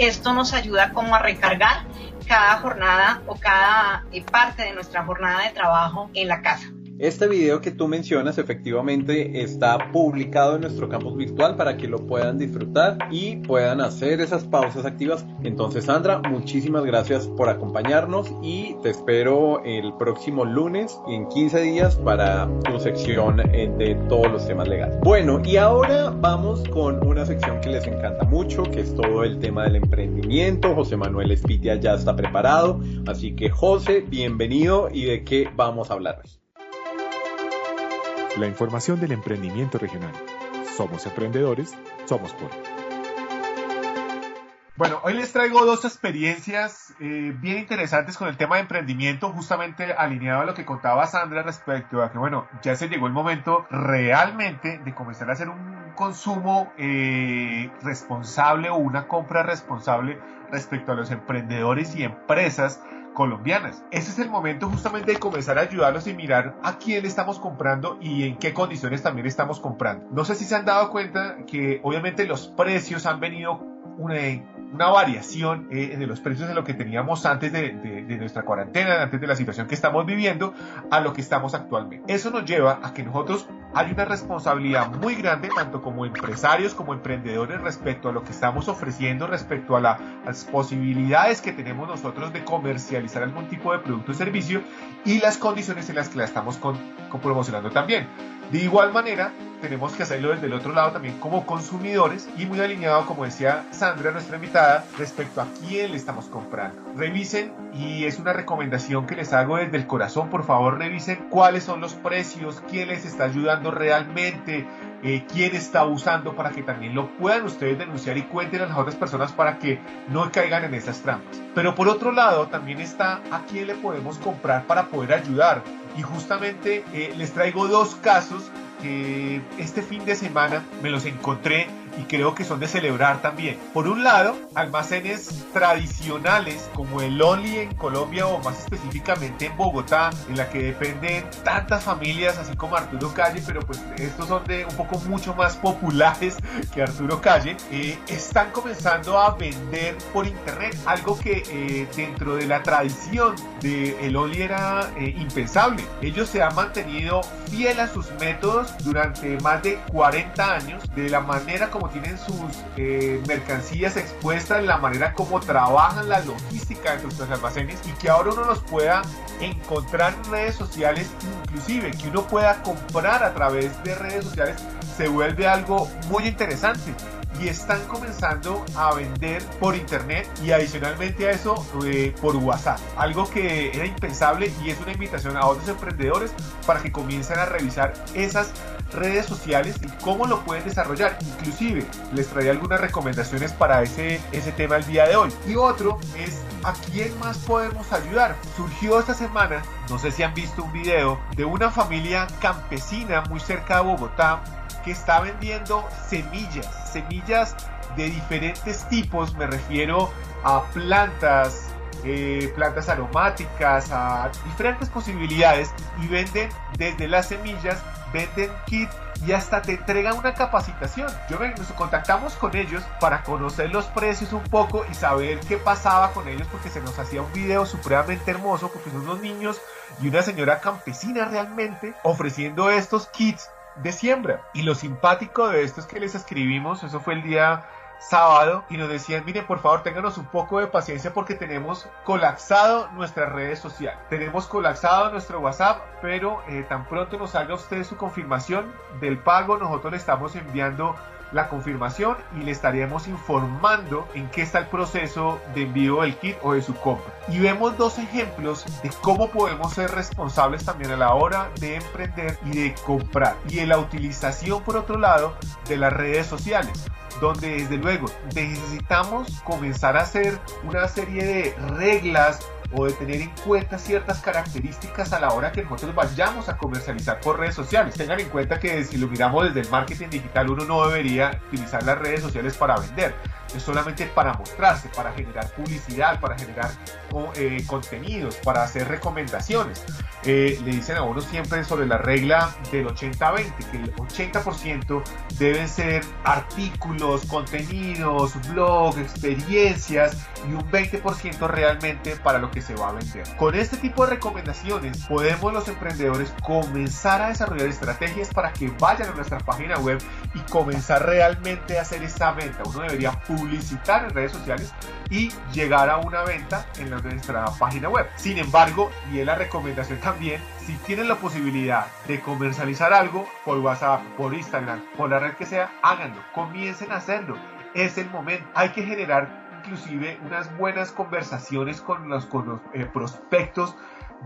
esto nos ayuda como a recargar cada jornada o cada eh, parte de nuestra jornada de trabajo en la casa. Este video que tú mencionas efectivamente está publicado en nuestro campus virtual para que lo puedan disfrutar y puedan hacer esas pausas activas. Entonces, Sandra, muchísimas gracias por acompañarnos y te espero el próximo lunes en 15 días para tu sección eh, de todos los temas legales. Bueno, y ahora vamos con una sección que les encanta mucho, que es todo el tema del emprendimiento. José Manuel Espitia ya está preparado, así que José, bienvenido y de qué vamos a hablar hoy. La información del emprendimiento regional. Somos emprendedores, somos por. Bueno, hoy les traigo dos experiencias eh, bien interesantes con el tema de emprendimiento, justamente alineado a lo que contaba Sandra respecto a que, bueno, ya se llegó el momento realmente de comenzar a hacer un consumo eh, responsable o una compra responsable respecto a los emprendedores y empresas colombianas. Ese es el momento justamente de comenzar a ayudarlos y mirar a quién estamos comprando y en qué condiciones también estamos comprando. No sé si se han dado cuenta que obviamente los precios han venido una, una variación eh, de los precios de lo que teníamos antes de, de, nuestra cuarentena, antes de la situación que estamos viviendo, a lo que estamos actualmente. Eso nos lleva a que nosotros hay una responsabilidad muy grande, tanto como empresarios como emprendedores, respecto a lo que estamos ofreciendo, respecto a, las posibilidades que tenemos nosotros de comercializar algún tipo de producto o servicio y las condiciones en las que la estamos con, promocionando también. De igual manera, tenemos que hacerlo desde el otro lado también como consumidores y muy alineado, como decía Sandra, nuestra invitada, respecto a quién le estamos comprando. Revisen, y es una recomendación que les hago desde el corazón, por favor revisen cuáles son los precios, quién les está ayudando realmente, eh, quién está usando para que también lo puedan ustedes denunciar y cuenten a las otras personas para que no caigan en esas trampas. Pero por otro lado también está a quién le podemos comprar para poder ayudar. Y justamente eh, les traigo dos casos que este fin de semana me los encontré y creo que son de celebrar también. Por un lado, almacenes tradicionales como el Only en Colombia o más específicamente en Bogotá, en la que dependen tantas familias, así como Arturo Calle, pero pues estos son de un poco mucho más populares que Arturo Calle, eh, están comenzando a vender por internet, algo que eh, dentro de la tradición de el Only era eh, impensable. Ellos se han mantenido fiel a sus métodos durante más de 40 años, de la manera como tienen sus eh, mercancías expuestas, la manera como trabajan la logística de sus almacenes y que ahora uno los pueda encontrar en redes sociales, inclusive que uno pueda comprar a través de redes sociales, se vuelve algo muy interesante y están comenzando a vender por internet y adicionalmente a eso eh, por WhatsApp. Algo que era impensable y es una invitación a otros emprendedores para que comiencen a revisar esas redes sociales y cómo lo pueden desarrollar. Inclusive les traeré algunas recomendaciones para ese, ese tema el día de hoy. Y otro es a quién más podemos ayudar. Surgió esta semana, no sé si han visto un video, de una familia campesina muy cerca de Bogotá que está vendiendo semillas, semillas de diferentes tipos, me refiero a plantas, eh, plantas aromáticas, a diferentes posibilidades y venden desde las semillas, venden kit y hasta te entregan una capacitación. Yo nos contactamos con ellos para conocer los precios un poco y saber qué pasaba con ellos porque se nos hacía un video supremamente hermoso porque son unos niños y una señora campesina realmente ofreciendo estos kits de siembra. Y lo simpático de esto es que les escribimos, eso fue el día sábado, y nos decían, miren, por favor, ténganos un poco de paciencia porque tenemos colapsado nuestras redes sociales. Tenemos colapsado nuestro WhatsApp, pero eh, tan pronto nos salga usted su confirmación del pago, nosotros le estamos enviando la confirmación y le estaríamos informando en qué está el proceso de envío del kit o de su compra. Y vemos dos ejemplos de cómo podemos ser responsables también a la hora de emprender y de comprar. Y de la utilización, por otro lado, de las redes sociales. donde desde luego necesitamos comenzar a hacer una serie de reglas o de tener en cuenta ciertas características a la hora que nosotros vayamos a comercializar por redes sociales. Tengan en cuenta que si lo miramos desde el marketing digital, uno no debería utilizar las redes sociales para vender es solamente para mostrarse, para generar publicidad, para generar eh, contenidos, para hacer recomendaciones. Eh, le dicen a uno siempre sobre la regla del 80-20, que el 80% deben ser artículos, contenidos, blogs, experiencias y un 20% realmente para lo que se va a vender. Con este tipo de recomendaciones podemos los emprendedores comenzar a desarrollar estrategias para que vayan a nuestra página web y comenzar realmente a hacer esa venta. Uno debería publicitar en redes sociales y llegar a una venta en nuestra página web. Sin embargo, y es la recomendación también, si tienen la posibilidad de comercializar algo por WhatsApp, por Instagram, por la red que sea, háganlo, comiencen a hacerlo. Es el momento. Hay que generar inclusive unas buenas conversaciones con los, eh, prospectos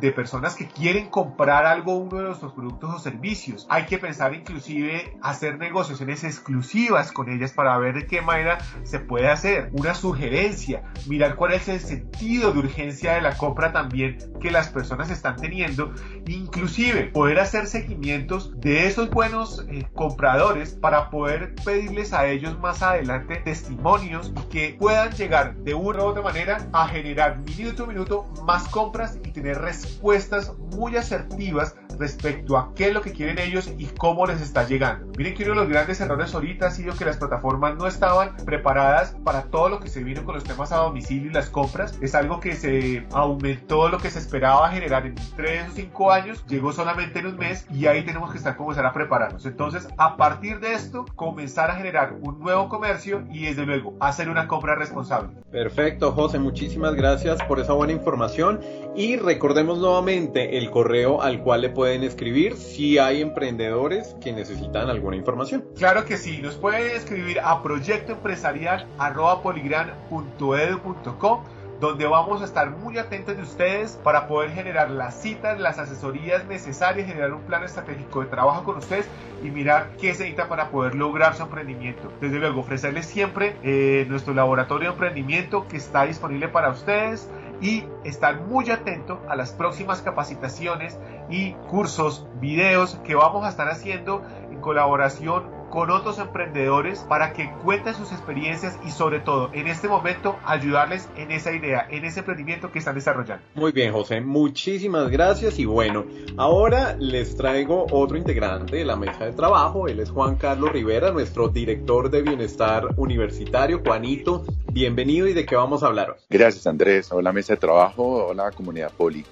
de personas que quieren comprar algo, uno de nuestros productos o servicios. Hay que pensar inclusive hacer negociaciones exclusivas con ellas para ver de qué manera se puede hacer. Una sugerencia, mirar cuál es el sentido de urgencia de la compra también que las personas están teniendo. Inclusive poder hacer seguimientos de esos buenos eh, compradores para poder pedirles a ellos más adelante testimonios y que puedan llegar de una u otra manera a generar minuto a minuto más compras y tener respuestas muy asertivas respecto a qué es lo que quieren ellos y cómo les está llegando. Miren que uno de los grandes errores ahorita ha sido que las plataformas no estaban preparadas para todo lo que se vino con los temas a domicilio y las compras. Es algo que se aumentó lo que se esperaba generar en 3 o 5 años, llegó solamente en un mes y ahí tenemos que estar comenzar a prepararnos. Entonces, a partir de esto, comenzar a generar un nuevo comercio y desde luego hacer una compra responsable. Perfecto, José, muchísimas gracias por esa buena información y recordemos nuevamente el correo al cual le pueden escribir si hay emprendedores que necesitan alguna información. Claro que sí, nos pueden escribir a proyectoempresarial.poligran.edu.co donde vamos a estar muy atentos de ustedes para poder generar las citas, las asesorías necesarias, generar un plan estratégico de trabajo con ustedes y mirar qué se necesita para poder lograr su emprendimiento. Desde luego, ofrecerles siempre eh, nuestro laboratorio de emprendimiento que está disponible para ustedes y estar muy atento a las próximas capacitaciones y cursos, videos que vamos a estar haciendo en colaboración con otros emprendedores para que cuenten sus experiencias y sobre todo en este momento ayudarles en esa idea, en ese emprendimiento que están desarrollando. Muy bien, José, muchísimas gracias y bueno, ahora les traigo otro integrante de la mesa de trabajo, él es Juan Carlos Rivera, nuestro director de bienestar universitario. Juanito, bienvenido y de qué vamos a hablar. Gracias Andrés, hola mesa de trabajo, hola comunidad Poli.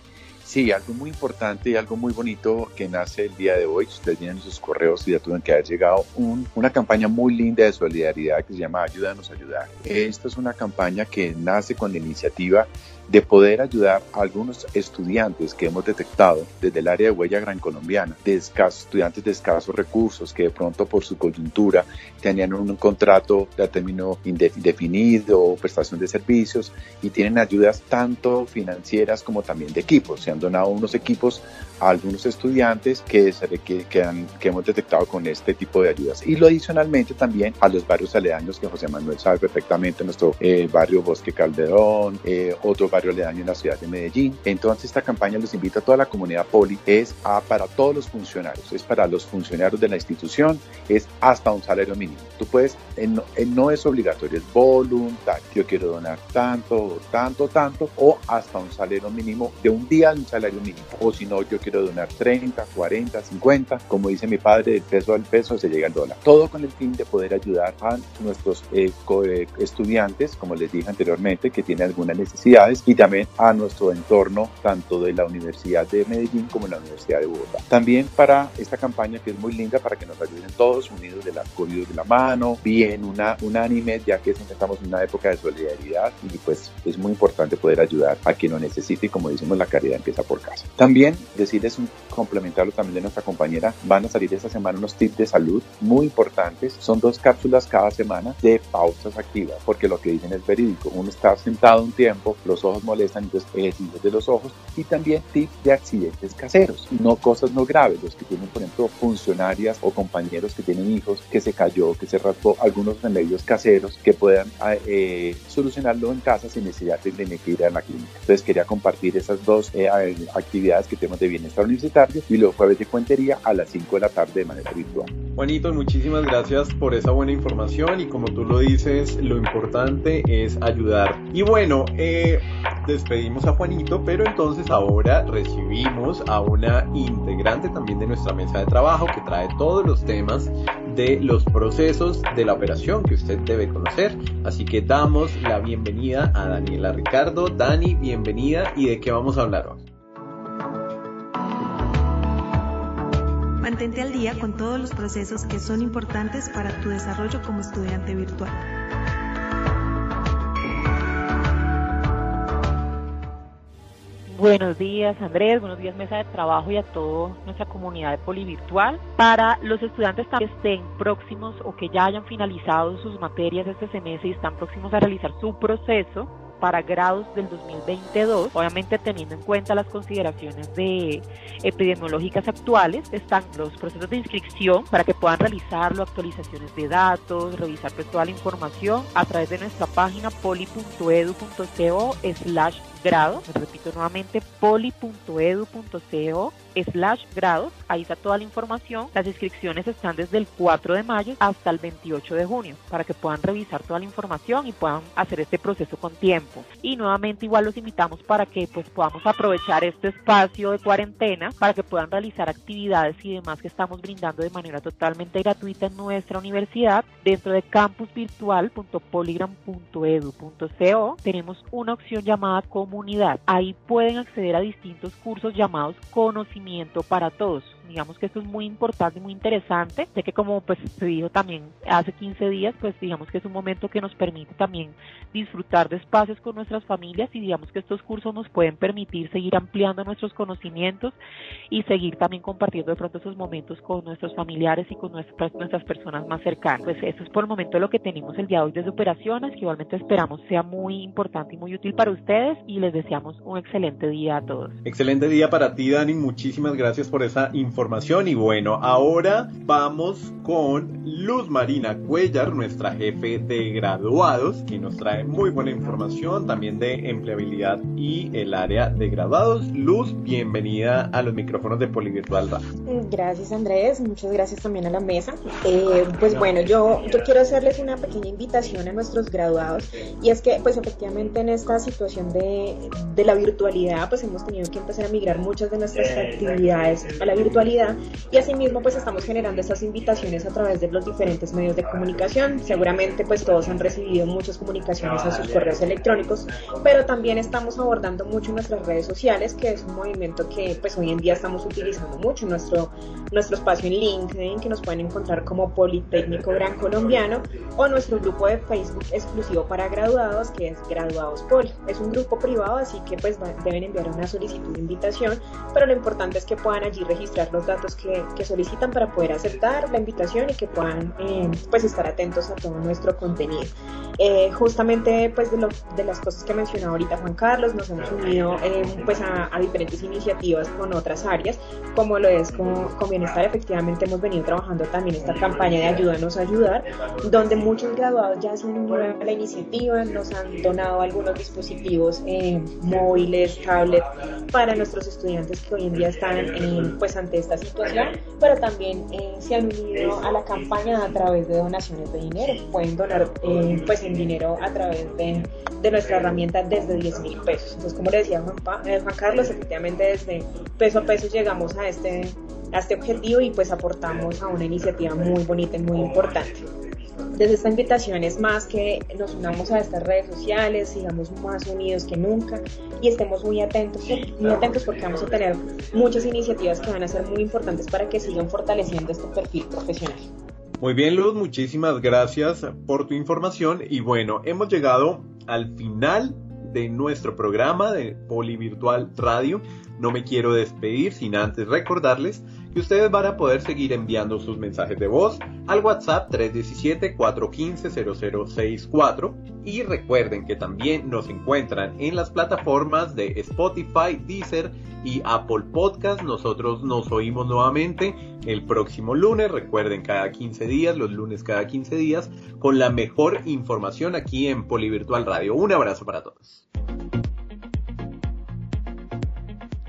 Sí, algo muy importante y algo muy bonito que nace el día de hoy. Ustedes tienen sus correos y ya tuvieron que haber llegado una campaña muy linda de solidaridad que se llama Ayúdanos a ayudar. Esta es una campaña que nace con la iniciativa de poder ayudar a algunos estudiantes que hemos detectado desde el área de huella gran colombiana, de escasos, estudiantes de escasos recursos que de pronto por su coyuntura tenían un, contrato de término indefinido o prestación de servicios y tienen ayudas tanto financieras como también de equipos. Se han donado unos equipos a algunos estudiantes que, que, que, hemos detectado con este tipo de ayudas. Y lo adicionalmente también a los barrios aledaños que José Manuel sabe perfectamente, nuestro eh, barrio Bosque Calderón, eh, otro aledaño en la ciudad de Medellín. Entonces esta campaña los invita a toda la comunidad poli, es para todos los funcionarios, es para los funcionarios de la institución, es hasta un salario mínimo. Tú puedes, no es obligatorio, es voluntario. Yo quiero donar tanto, tanto, tanto, o hasta un salario mínimo de un día un salario mínimo. O si no, yo quiero donar 30, 40, 50, como dice mi padre, del peso al peso se llega al dólar. Todo con el fin de poder ayudar a nuestros eh, eh, estudiantes, como les dije anteriormente, que tienen algunas necesidades y también a nuestro entorno, tanto de la Universidad de Medellín como la Universidad de Bogotá. También para esta campaña que es muy linda para que nos ayuden todos unidos de la, cogidos de la mano, bien, una, unánime, ya que estamos en una época de solidaridad y pues es muy importante poder ayudar a quien lo necesite y como decimos la caridad empieza por casa. También decir es un complementario también de nuestra compañera. Van a salir esta semana unos tips de salud muy importantes. Son dos cápsulas cada semana de pausas activas, porque lo que dicen es verídico. Uno está sentado un tiempo, los ojos ojos molestan, entonces ejercicios de los ojos y también tips de accidentes caseros, no cosas no graves, los que tienen, por ejemplo, funcionarias o compañeros que tienen hijos, que se cayó, que se raspó, algunos remedios caseros que puedan ah, eh, solucionarlo en casa sin necesidad de tener que ir a la clínica. Entonces quería compartir esas dos eh, actividades que tenemos de bienestar universitario y los jueves de cuentería a las 5 de la tarde de manera virtual. Juanito, muchísimas gracias por esa buena información y como tú lo dices, lo importante es ayudar. Y bueno, eh, despedimos a Juanito, pero entonces ahora recibimos a una integrante también de nuestra mesa de trabajo que trae todos los temas de los procesos de la operación que usted debe conocer. Así que damos la bienvenida a Daniela Ricardo. Dani, bienvenida y de qué vamos a hablar hoy. Mantente al día con todos los procesos que son importantes para tu desarrollo como estudiante virtual. Buenos días Andrés, buenos días mesa de trabajo y a toda nuestra comunidad de Polivirtual. Para los estudiantes que estén próximos o que ya hayan finalizado sus materias este semestre y están próximos a realizar su proceso, para grados del 2022, obviamente teniendo en cuenta las consideraciones de epidemiológicas actuales, están los procesos de inscripción para que puedan realizarlo, actualizaciones de datos, revisar pues toda la información a través de nuestra página poli.edu.co slash grado, repito nuevamente, poli.edu.co slash grados, ahí está toda la información, las inscripciones están desde el 4 de mayo hasta el 28 de junio, para que puedan revisar toda la información y puedan hacer este proceso con tiempo. Y nuevamente igual los invitamos para que pues podamos aprovechar este espacio de cuarentena, para que puedan realizar actividades y demás que estamos brindando de manera totalmente gratuita en nuestra universidad, dentro de campusvirtual.polygram.edu.co tenemos una opción llamada ahí pueden acceder a distintos cursos llamados conocimiento para todos digamos que esto es muy importante, muy interesante, de que como pues se dijo también hace 15 días, pues digamos que es un momento que nos permite también disfrutar de espacios con nuestras familias y digamos que estos cursos nos pueden permitir seguir ampliando nuestros conocimientos y seguir también compartiendo de pronto esos momentos con nuestros familiares y con nuestras, nuestras personas más cercanas. Pues eso es por el momento lo que tenemos el día de hoy desde operaciones, que igualmente esperamos sea muy importante y muy útil para ustedes y les deseamos un excelente día a todos. Excelente día para ti, Dani. Muchísimas gracias por esa información y bueno, ahora vamos con Luz Marina Cuellar, nuestra jefe de graduados, que nos trae muy buena información también de empleabilidad y el área de graduados. Luz, bienvenida a los micrófonos de Polivirtual Gracias Andrés, muchas gracias también a la mesa. Eh, pues bueno, yo, yo quiero hacerles una pequeña invitación a nuestros graduados. Y es que pues efectivamente en esta situación de, de la virtualidad pues hemos tenido que empezar a migrar muchas de nuestras actividades a la virtualidad y asimismo pues estamos generando estas invitaciones a través de los diferentes medios de comunicación. Seguramente pues todos han recibido muchas comunicaciones a sus correos electrónicos, pero también estamos abordando mucho nuestras redes sociales, que es un movimiento que pues hoy en día estamos utilizando mucho, nuestro, nuestro espacio en LinkedIn, que nos pueden encontrar como Politécnico Gran Colombiano, o nuestro grupo de Facebook exclusivo para graduados, que es Graduados Poli. Es un grupo privado, así que pues deben enviar una solicitud de invitación, pero lo importante es que puedan allí registrar los datos que, solicitan para poder aceptar la invitación y que puedan eh, pues estar atentos a todo nuestro contenido. Eh, justamente pues de, lo, de las cosas que mencionó ahorita Juan Carlos, nos hemos unido eh, pues a, diferentes iniciativas con otras áreas, como lo es con, con, Bienestar, efectivamente hemos venido trabajando también esta campaña de Ayúdanos a Ayudar, donde muchos graduados ya se han unido a la iniciativa, nos han donado algunos dispositivos móviles, tablets, para nuestros estudiantes que hoy en día están pues ante esta situación, pero también eh, se han unido a la campaña a través de donaciones de dinero. Pueden donar eh, pues en dinero a través de, de nuestra herramienta desde 10 mil pesos. Entonces, como le decía Juan, eh, Juan Carlos, efectivamente desde peso a peso llegamos a este, a este objetivo y pues aportamos a una iniciativa muy bonita y muy importante. Desde esta invitación es más que nos unamos a estas redes sociales, sigamos más unidos que nunca y estemos muy atentos, muy atentos porque vamos a tener muchas iniciativas que van a ser muy importantes para que sigan fortaleciendo este perfil profesional. Muy bien, Luz, muchísimas gracias por tu información y bueno, hemos llegado al final de nuestro programa de Polivirtual Radio. No me quiero despedir sin antes recordarles que ustedes van a poder seguir enviando sus mensajes de voz al WhatsApp 317-415-0064 y recuerden que también nos encuentran en las plataformas de Spotify, Deezer y Apple Podcast. Nosotros nos oímos nuevamente el próximo lunes, recuerden cada 15 días, los lunes cada 15 días, con la mejor información aquí en Polivirtual Radio. Un abrazo para todos.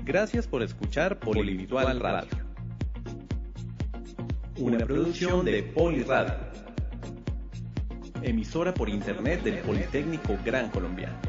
Gracias por escuchar Polivirtual Radio. Una producción de Poliradio, emisora por internet del Politécnico Gran Colombiano.